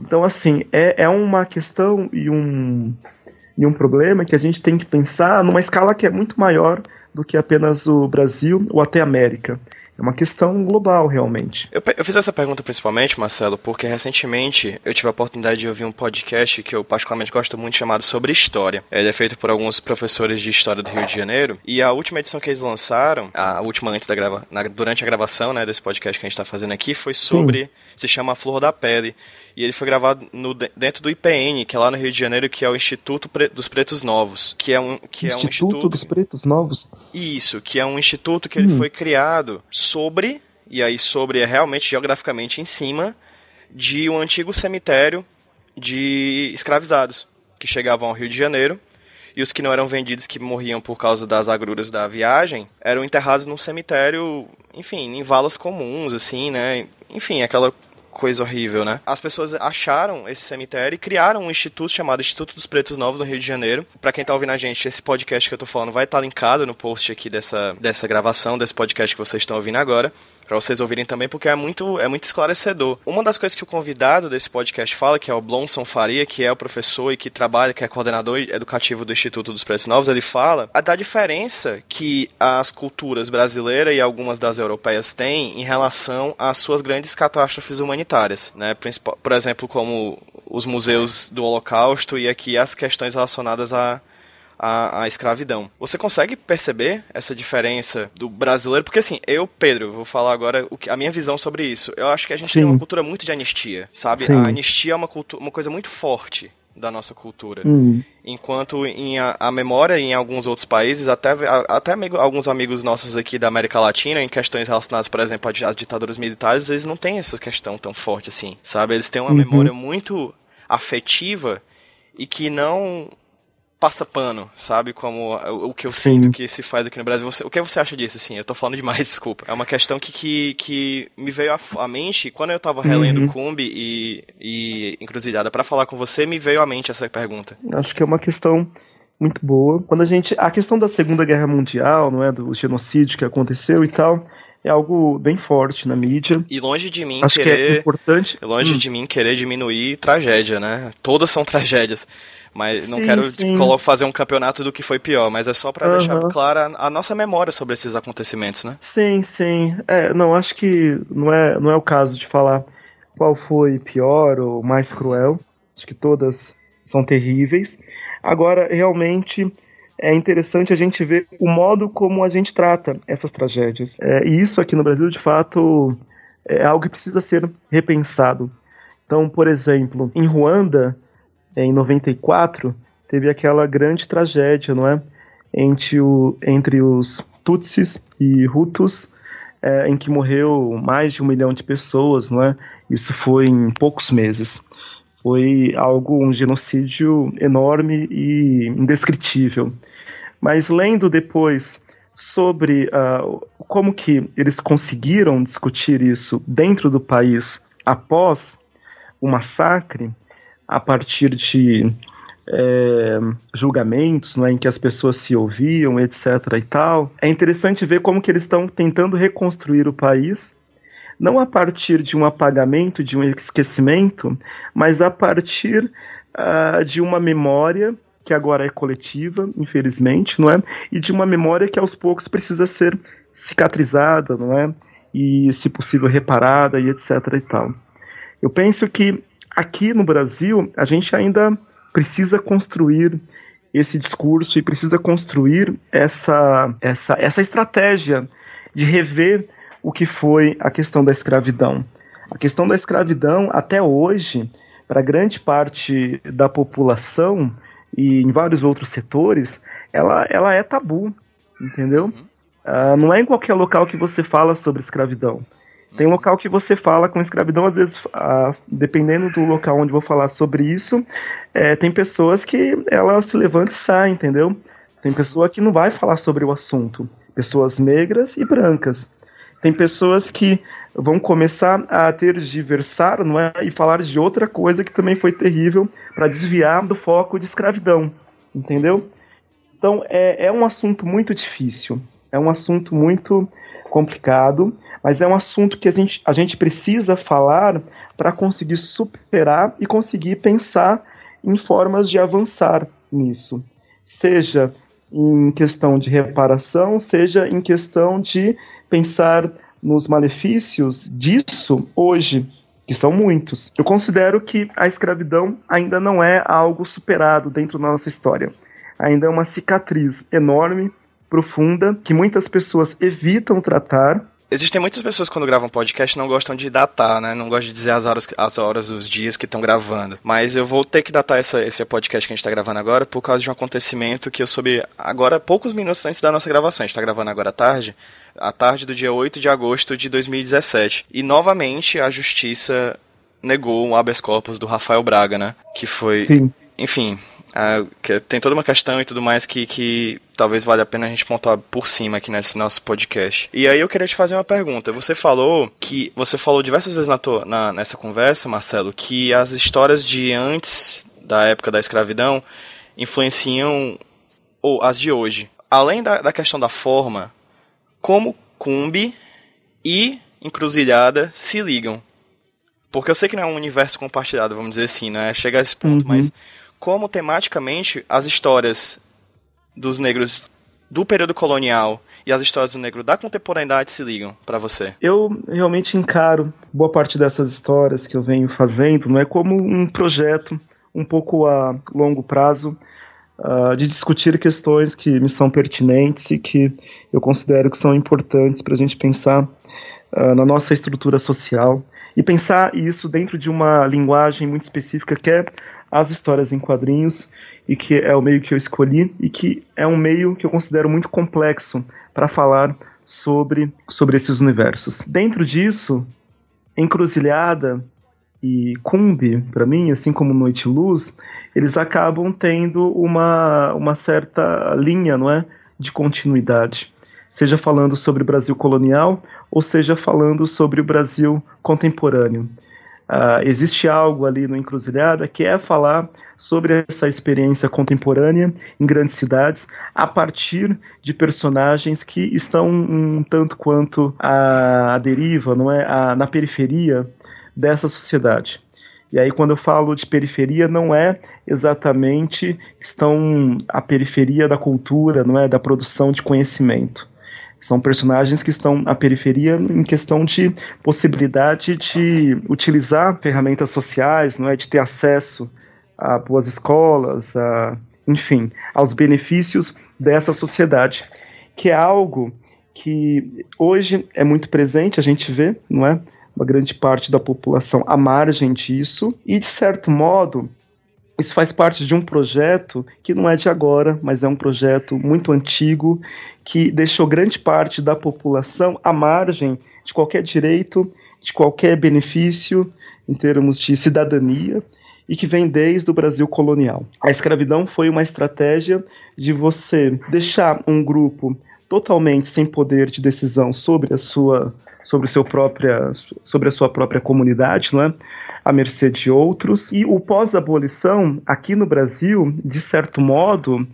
Então, assim, é, é uma questão e um, e um problema que a gente tem que pensar numa escala que é muito maior do que apenas o Brasil ou até a América. É uma questão global, realmente. Eu, eu, fiz essa pergunta principalmente, Marcelo, porque recentemente eu tive a oportunidade de ouvir um podcast que eu particularmente gosto muito, chamado Sobre História. Ele é feito por alguns professores de História do Rio de Janeiro. E a última edição que eles lançaram, a última antes da grava, na, durante a gravação né, desse podcast que a gente está fazendo aqui, foi sobre. Sim. Se chama A Flor da Pele e ele foi gravado no, dentro do IPN, que é lá no Rio de Janeiro, que é o Instituto dos Pretos Novos, que é um que instituto é um instituto dos Pretos Novos. Isso, que é um instituto que hum. ele foi criado sobre e aí sobre é realmente geograficamente em cima de um antigo cemitério de escravizados que chegavam ao Rio de Janeiro e os que não eram vendidos, que morriam por causa das agruras da viagem, eram enterrados num cemitério, enfim, em valas comuns, assim, né? Enfim, aquela coisa horrível, né? As pessoas acharam esse cemitério e criaram um instituto chamado Instituto dos Pretos Novos no Rio de Janeiro. Para quem tá ouvindo a gente, esse podcast que eu tô falando vai estar tá linkado no post aqui dessa, dessa gravação, desse podcast que vocês estão ouvindo agora para vocês ouvirem também, porque é muito, é muito esclarecedor. Uma das coisas que o convidado desse podcast fala, que é o Blonson Faria, que é o professor e que trabalha, que é coordenador educativo do Instituto dos Pretos Novos, ele fala da diferença que as culturas brasileiras e algumas das europeias têm em relação às suas grandes catástrofes humanitárias, né? Por exemplo, como os museus do Holocausto e aqui as questões relacionadas a a, escravidão. Você consegue perceber essa diferença do brasileiro? Porque assim, eu, Pedro, vou falar agora o que, a minha visão sobre isso. Eu acho que a gente Sim. tem uma cultura muito de anistia, sabe? Sim. A anistia é uma, cultura, uma coisa muito forte da nossa cultura. Hum. Enquanto em a, a, memória em alguns outros países, até, a, até amigo, alguns amigos nossos aqui da América Latina, em questões relacionadas, por exemplo, às ditaduras militares, eles não têm essa questão tão forte assim, sabe? Eles têm uma uhum. memória muito afetiva e que não passa pano, sabe? Como o, que eu Sim. sinto que se faz aqui no Brasil. Você, o que você acha disso, assim? Eu tô falando demais, desculpa. É uma questão que, que, que me veio à, à mente quando eu tava relendo uhum. Cumbi e, e Encruzilhada para falar com você, me veio à mente essa pergunta. Acho que é uma questão muito boa. Quando a gente. A questão da Segunda Guerra Mundial, não é? Do genocídio que aconteceu e tal é algo bem forte na mídia. E longe de mim Acho querer. Que é importante. Longe hum. de mim querer diminuir tragédia, né? Todas são tragédias. Mas sim, não quero sim. fazer um campeonato do que foi pior, mas é só para uhum. deixar clara a nossa memória sobre esses acontecimentos, né? Sim, sim. É, não, acho que não é, não é o caso de falar qual foi pior ou mais cruel. Acho que todas são terríveis. Agora, realmente é interessante a gente ver o modo como a gente trata essas tragédias. É, e isso aqui no Brasil, de fato, é algo que precisa ser repensado. Então, por exemplo, em Ruanda, em 94, teve aquela grande tragédia, não é? Entre, o, entre os Tutsis e Hutus, é, em que morreu mais de um milhão de pessoas, não é? Isso foi em poucos meses. Foi algo, um genocídio enorme e indescritível. Mas lendo depois sobre uh, como que eles conseguiram discutir isso dentro do país após o massacre, a partir de é, julgamentos né, em que as pessoas se ouviam, etc. e tal. É interessante ver como que eles estão tentando reconstruir o país, não a partir de um apagamento, de um esquecimento, mas a partir uh, de uma memória que agora é coletiva, infelizmente, não é? E de uma memória que aos poucos precisa ser cicatrizada, não é? E, se possível, reparada e etc e tal. Eu penso que aqui no Brasil, a gente ainda precisa construir esse discurso e precisa construir essa, essa, essa estratégia de rever o que foi a questão da escravidão. A questão da escravidão, até hoje, para grande parte da população e em vários outros setores, ela, ela é tabu, entendeu? Uhum. Uh, não é em qualquer local que você fala sobre escravidão. Tem local que você fala com escravidão, às vezes, ah, dependendo do local onde vou falar sobre isso, é, tem pessoas que ela se levanta e sai, entendeu? Tem pessoa que não vai falar sobre o assunto. Pessoas negras e brancas. Tem pessoas que vão começar a tergiversar não é? e falar de outra coisa que também foi terrível para desviar do foco de escravidão, entendeu? Então é, é um assunto muito difícil, é um assunto muito complicado mas é um assunto que a gente, a gente precisa falar para conseguir superar e conseguir pensar em formas de avançar nisso. Seja em questão de reparação, seja em questão de pensar nos malefícios disso hoje, que são muitos. Eu considero que a escravidão ainda não é algo superado dentro da nossa história. Ainda é uma cicatriz enorme, profunda, que muitas pessoas evitam tratar Existem muitas pessoas quando gravam podcast não gostam de datar, né? Não gostam de dizer as horas, as horas, os dias que estão gravando. Mas eu vou ter que datar essa, esse podcast que a gente está gravando agora por causa de um acontecimento que eu soube agora, poucos minutos antes da nossa gravação. A gente está gravando agora à tarde, à tarde do dia 8 de agosto de 2017. E novamente a justiça negou o habeas corpus do Rafael Braga, né? Que foi. Sim. Enfim, Uh, tem toda uma questão e tudo mais que, que talvez valha a pena a gente pontuar por cima aqui nesse nosso podcast. E aí eu queria te fazer uma pergunta. Você falou que. Você falou diversas vezes na, tua, na nessa conversa, Marcelo, que as histórias de antes da época da escravidão influenciam ou as de hoje. Além da, da questão da forma, como Cumbi e Encruzilhada se ligam. Porque eu sei que não é um universo compartilhado, vamos dizer assim, né? Chega a esse ponto, uhum. mas como tematicamente as histórias dos negros do período colonial e as histórias do negro da contemporaneidade se ligam para você? Eu realmente encaro boa parte dessas histórias que eu venho fazendo, não é como um projeto um pouco a longo prazo uh, de discutir questões que me são pertinentes e que eu considero que são importantes para a gente pensar uh, na nossa estrutura social e pensar isso dentro de uma linguagem muito específica que é as histórias em quadrinhos e que é o meio que eu escolhi e que é um meio que eu considero muito complexo para falar sobre, sobre esses universos. Dentro disso, Encruzilhada e Cumbi, para mim, assim como Noite e Luz, eles acabam tendo uma, uma certa linha, não é, de continuidade. Seja falando sobre o Brasil colonial ou seja falando sobre o Brasil contemporâneo. Uh, existe algo ali no Encruzilhada que é falar sobre essa experiência contemporânea em grandes cidades a partir de personagens que estão um tanto quanto à deriva, não é, a, na periferia dessa sociedade. E aí quando eu falo de periferia não é exatamente estão à periferia da cultura, não é da produção de conhecimento. São personagens que estão à periferia em questão de possibilidade de utilizar ferramentas sociais, não é, de ter acesso a boas escolas, a, enfim, aos benefícios dessa sociedade, que é algo que hoje é muito presente, a gente vê, não é? Uma grande parte da população à margem disso, e de certo modo isso faz parte de um projeto que não é de agora, mas é um projeto muito antigo que deixou grande parte da população à margem de qualquer direito, de qualquer benefício em termos de cidadania e que vem desde o Brasil colonial. A escravidão foi uma estratégia de você deixar um grupo totalmente sem poder de decisão sobre a sua sobre, seu própria, sobre a sua própria comunidade, não é? à mercê de outros. E o pós-abolição, aqui no Brasil, de certo modo,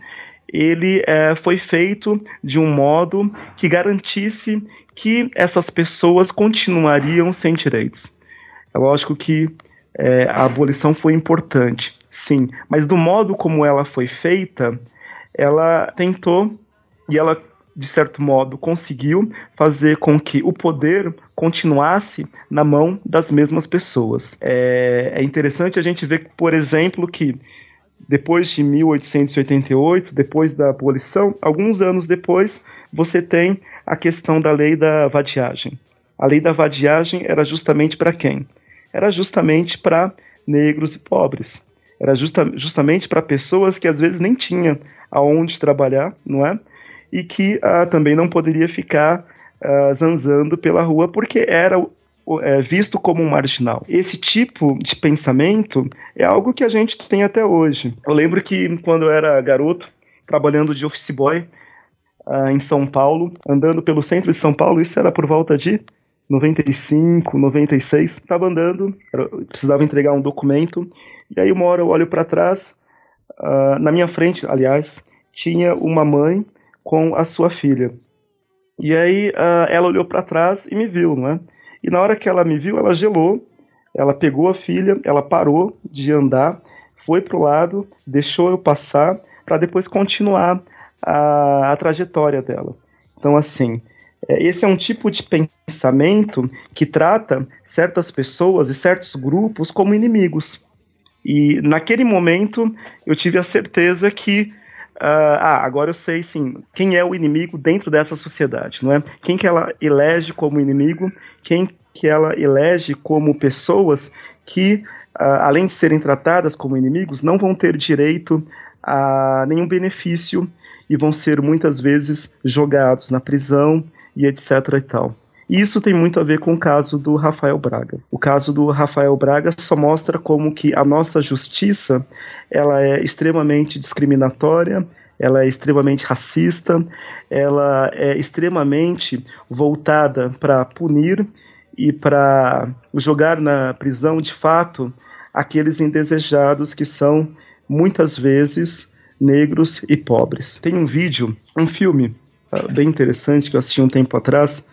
ele é, foi feito de um modo que garantisse que essas pessoas continuariam sem direitos. É lógico que é, a abolição foi importante, sim, mas do modo como ela foi feita, ela tentou e ela de certo modo, conseguiu fazer com que o poder continuasse na mão das mesmas pessoas. É, é interessante a gente ver, por exemplo, que depois de 1888, depois da abolição, alguns anos depois, você tem a questão da lei da vadiagem. A lei da vadiagem era justamente para quem? Era justamente para negros e pobres. Era justa, justamente para pessoas que às vezes nem tinham aonde trabalhar, não é? E que ah, também não poderia ficar ah, zanzando pela rua porque era é, visto como um marginal. Esse tipo de pensamento é algo que a gente tem até hoje. Eu lembro que quando eu era garoto, trabalhando de office boy uh, em São Paulo, andando pelo centro de São Paulo, isso era por volta de 95, 96, estava andando, precisava entregar um documento, e aí uma hora eu olho para trás, na minha frente, aliás, tinha uma mãe com a sua filha. E aí uh, ela olhou para trás e me viu, não é? E na hora que ela me viu, ela gelou, ela pegou a filha, ela parou de andar, foi pro lado, deixou eu passar, para depois continuar a, a trajetória dela. Então, assim, é, esse é um tipo de pensamento que trata certas pessoas e certos grupos como inimigos. E naquele momento eu tive a certeza que Uh, ah, agora eu sei sim quem é o inimigo dentro dessa sociedade, não é? Quem que ela elege como inimigo, quem que ela elege como pessoas que, uh, além de serem tratadas como inimigos, não vão ter direito a nenhum benefício e vão ser muitas vezes jogados na prisão e etc e tal. E isso tem muito a ver com o caso do Rafael Braga. O caso do Rafael Braga só mostra como que a nossa justiça ela é extremamente discriminatória, ela é extremamente racista, ela é extremamente voltada para punir e para jogar na prisão de fato aqueles indesejados que são muitas vezes negros e pobres. Tem um vídeo, um filme uh, bem interessante que eu assisti um tempo atrás,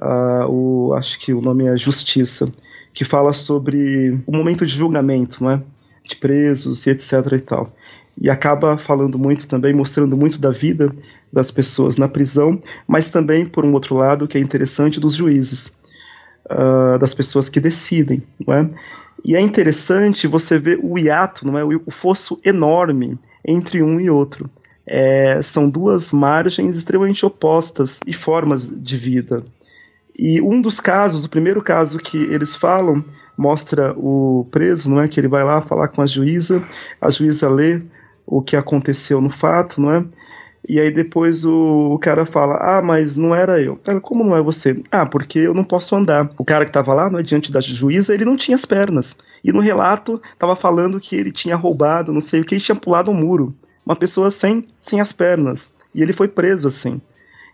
uh, o, acho que o nome é Justiça, que fala sobre o momento de julgamento, não é? De presos e etc e tal. E acaba falando muito também, mostrando muito da vida das pessoas na prisão, mas também, por um outro lado, que é interessante, dos juízes, uh, das pessoas que decidem, não é? E é interessante você ver o hiato, não é? o fosso enorme entre um e outro. É, são duas margens extremamente opostas e formas de vida. E um dos casos, o primeiro caso que eles falam, mostra o preso, não é? Que ele vai lá falar com a juíza, a juíza lê o que aconteceu no fato, não é? E aí depois o, o cara fala, ah, mas não era eu. Ela, como não é você? Ah, porque eu não posso andar. O cara que estava lá, não é, diante da juíza, ele não tinha as pernas. E no relato estava falando que ele tinha roubado, não sei o que, e tinha pulado um muro. Uma pessoa sem, sem as pernas. E ele foi preso assim.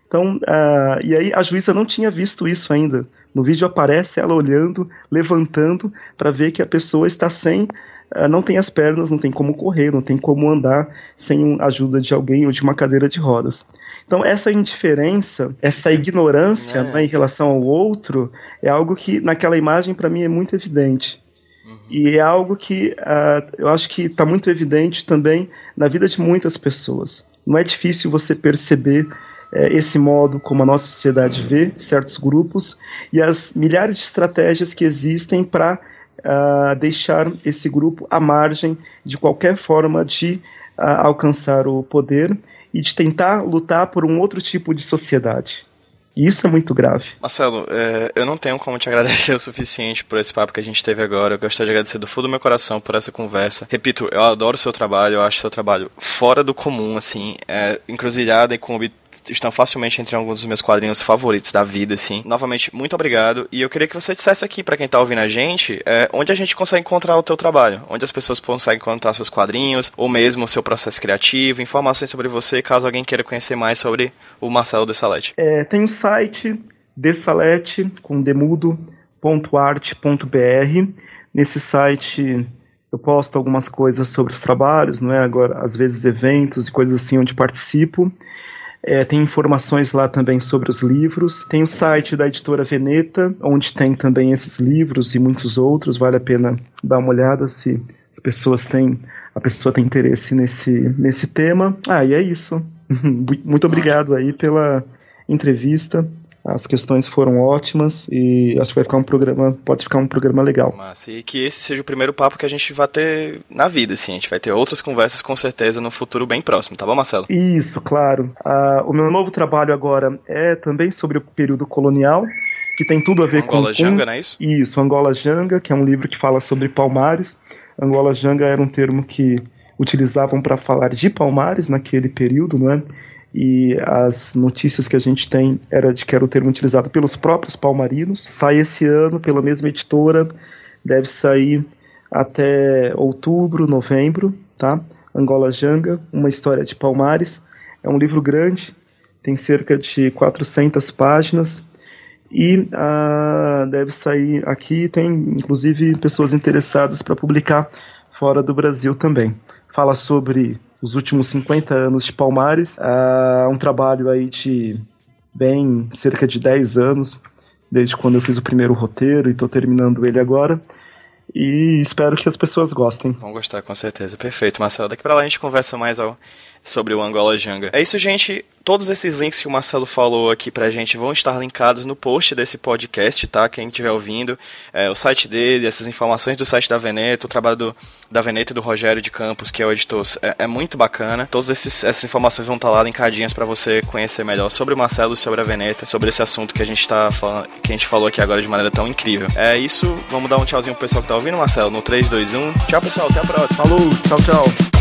Então, uh, e aí a juíza não tinha visto isso ainda. No vídeo aparece ela olhando, levantando para ver que a pessoa está sem, uh, não tem as pernas, não tem como correr, não tem como andar sem a ajuda de alguém ou de uma cadeira de rodas. Então, essa indiferença, essa ignorância é. né, em relação ao outro, é algo que naquela imagem para mim é muito evidente. Uhum. E é algo que uh, eu acho que está muito evidente também na vida de muitas pessoas. Não é difícil você perceber é, esse modo como a nossa sociedade vê certos grupos e as milhares de estratégias que existem para uh, ah, deixar esse grupo à margem de qualquer forma de uh, alcançar o poder e de tentar lutar por um outro tipo de sociedade. E isso é muito grave. Marcelo, é, eu não tenho como te agradecer o suficiente por esse papo que a gente teve agora. Eu gostaria de agradecer do fundo do meu coração por essa conversa. Repito, eu adoro o seu trabalho, eu acho seu trabalho fora do comum, assim, é, encruzilhada e com estão facilmente entre alguns dos meus quadrinhos favoritos da vida, assim. Novamente, muito obrigado. E eu queria que você dissesse aqui para quem tá ouvindo a gente, é, onde a gente consegue encontrar o teu trabalho, onde as pessoas conseguem encontrar seus quadrinhos, ou mesmo o seu processo criativo, informações sobre você, caso alguém queira conhecer mais sobre o Marcelo Dessalete. É, tem o site dessalete com demudo.art.br. Nesse site eu posto algumas coisas sobre os trabalhos, não é? Agora, às vezes eventos e coisas assim onde participo. É, tem informações lá também sobre os livros. Tem o site da editora Veneta, onde tem também esses livros e muitos outros. Vale a pena dar uma olhada se as pessoas têm a pessoa tem interesse nesse, nesse tema. Ah, e é isso. Muito obrigado aí pela entrevista. As questões foram ótimas e acho que vai ficar um programa, pode ficar um programa legal. Massa. E que esse seja o primeiro papo que a gente vai ter na vida, assim. A gente vai ter outras conversas com certeza no futuro bem próximo, tá bom, Marcelo? Isso, claro. Ah, o meu novo trabalho agora é também sobre o período colonial, que tem tudo a ver Angola com. Janga, não é isso? Isso, Angola Janga, que é um livro que fala sobre Palmares. Angola Janga era um termo que utilizavam para falar de Palmares naquele período, não é? E as notícias que a gente tem era de que era o termo utilizado pelos próprios palmarinos. Sai esse ano pela mesma editora, deve sair até outubro, novembro, tá? Angola Janga, uma história de Palmares. É um livro grande, tem cerca de 400 páginas e ah, deve sair aqui. Tem inclusive pessoas interessadas para publicar fora do Brasil também. Fala sobre os últimos 50 anos de Palmares. Uh, um trabalho aí de bem cerca de 10 anos, desde quando eu fiz o primeiro roteiro e estou terminando ele agora. E espero que as pessoas gostem. Vão gostar, com certeza. Perfeito, Marcelo. Daqui para lá a gente conversa mais ao, sobre o Angola Janga. É isso, gente. Todos esses links que o Marcelo falou aqui pra gente vão estar linkados no post desse podcast, tá? Quem estiver ouvindo, é, o site dele, essas informações do site da Veneta, o trabalho do, da Veneta e do Rogério de Campos, que é o editor, é, é muito bacana. Todas essas informações vão estar lá linkadinhas para você conhecer melhor sobre o Marcelo, sobre a Veneta, sobre esse assunto que a gente tá falando, que a gente falou aqui agora de maneira tão incrível. É isso, vamos dar um tchauzinho pro pessoal que tá ouvindo, Marcelo, no 3, 2, 1. Tchau, pessoal, até a próxima. Falou, tchau, tchau.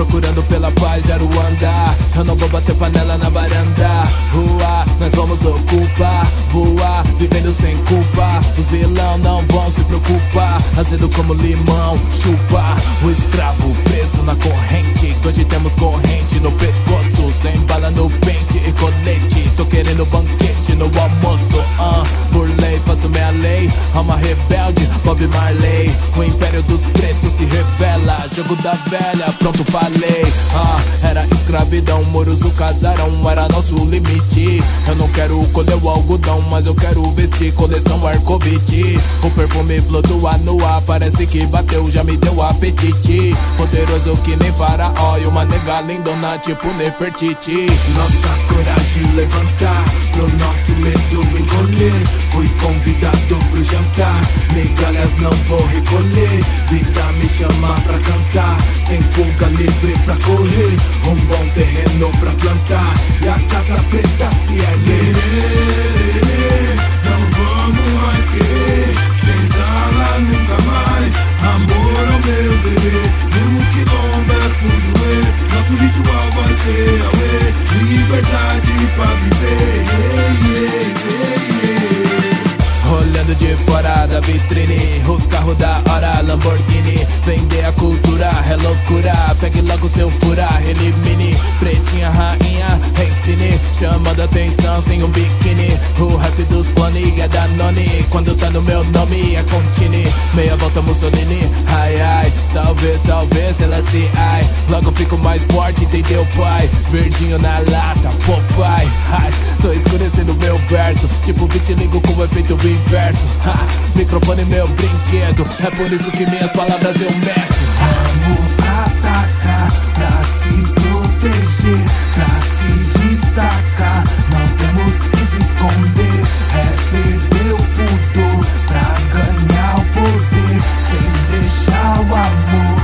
Procurando pela paz, era o andar. Eu não vou bater panela na varanda. Rua, nós vamos ocupar. Voar, vivendo sem culpa. Os vilão não vão se preocupar. Azedo como limão, chupa. O escravo preso na corrente Hoje temos corrente no pescoço Sem bala no pente e colete. Tô querendo banquete no almoço uh, Por lei, faço minha lei. Alma rebelde, Bob Marley. O império dos pretos se revela Jogo da velha, pronto falei. Ah, Era escravidão, muros o casarão Era nosso limite. Eu não quero colher o algodão Mas eu quero vestir coleção arcovite O perfume flutua no ar Parece que bateu, já me deu apetite. Poderoso que nem faraó E uma nega lindona tipo Nefertiti. Nossa coragem levantar Pro nosso medo encolher. Fui convidado pro jantar Migalhas não vou recolher. Vida me chama pra cantar Sem fuga livre pra correr. Um bom terreno pra plantar E a casa preta se erguer Atenção sem um biquíni. O rap dos clones é da noni. Quando tá no meu nome é contine Meia volta Mussolini, ai ai Salve, salve, Selassie, ai. Logo fico mais forte, entendeu pai? Verdinho na lata, pai. Ai Tô escurecendo meu verso. Tipo vitiligo com efeito inverso. Ha, Microfone meu brinquedo. É por isso que minhas palavras eu meço Vamos atacar pra se proteger Pra esconder É perder o pudor Pra ganhar o poder Sem deixar o amor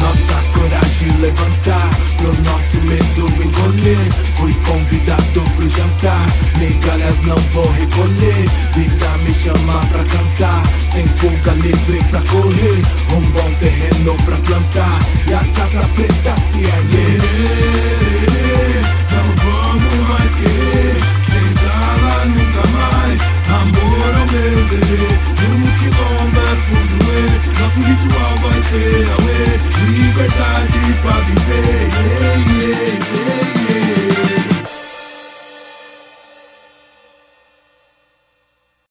Nossa coragem levantar Pro nosso medo engolir Fui convidado pro jantar Migalhas não vou recolher Vida me chama pra cantar Sem fuga livre pra correr Um bom terreno pra plantar E a casa preta se erguer espiritual vai ter a liberdade pra viver. Yeah.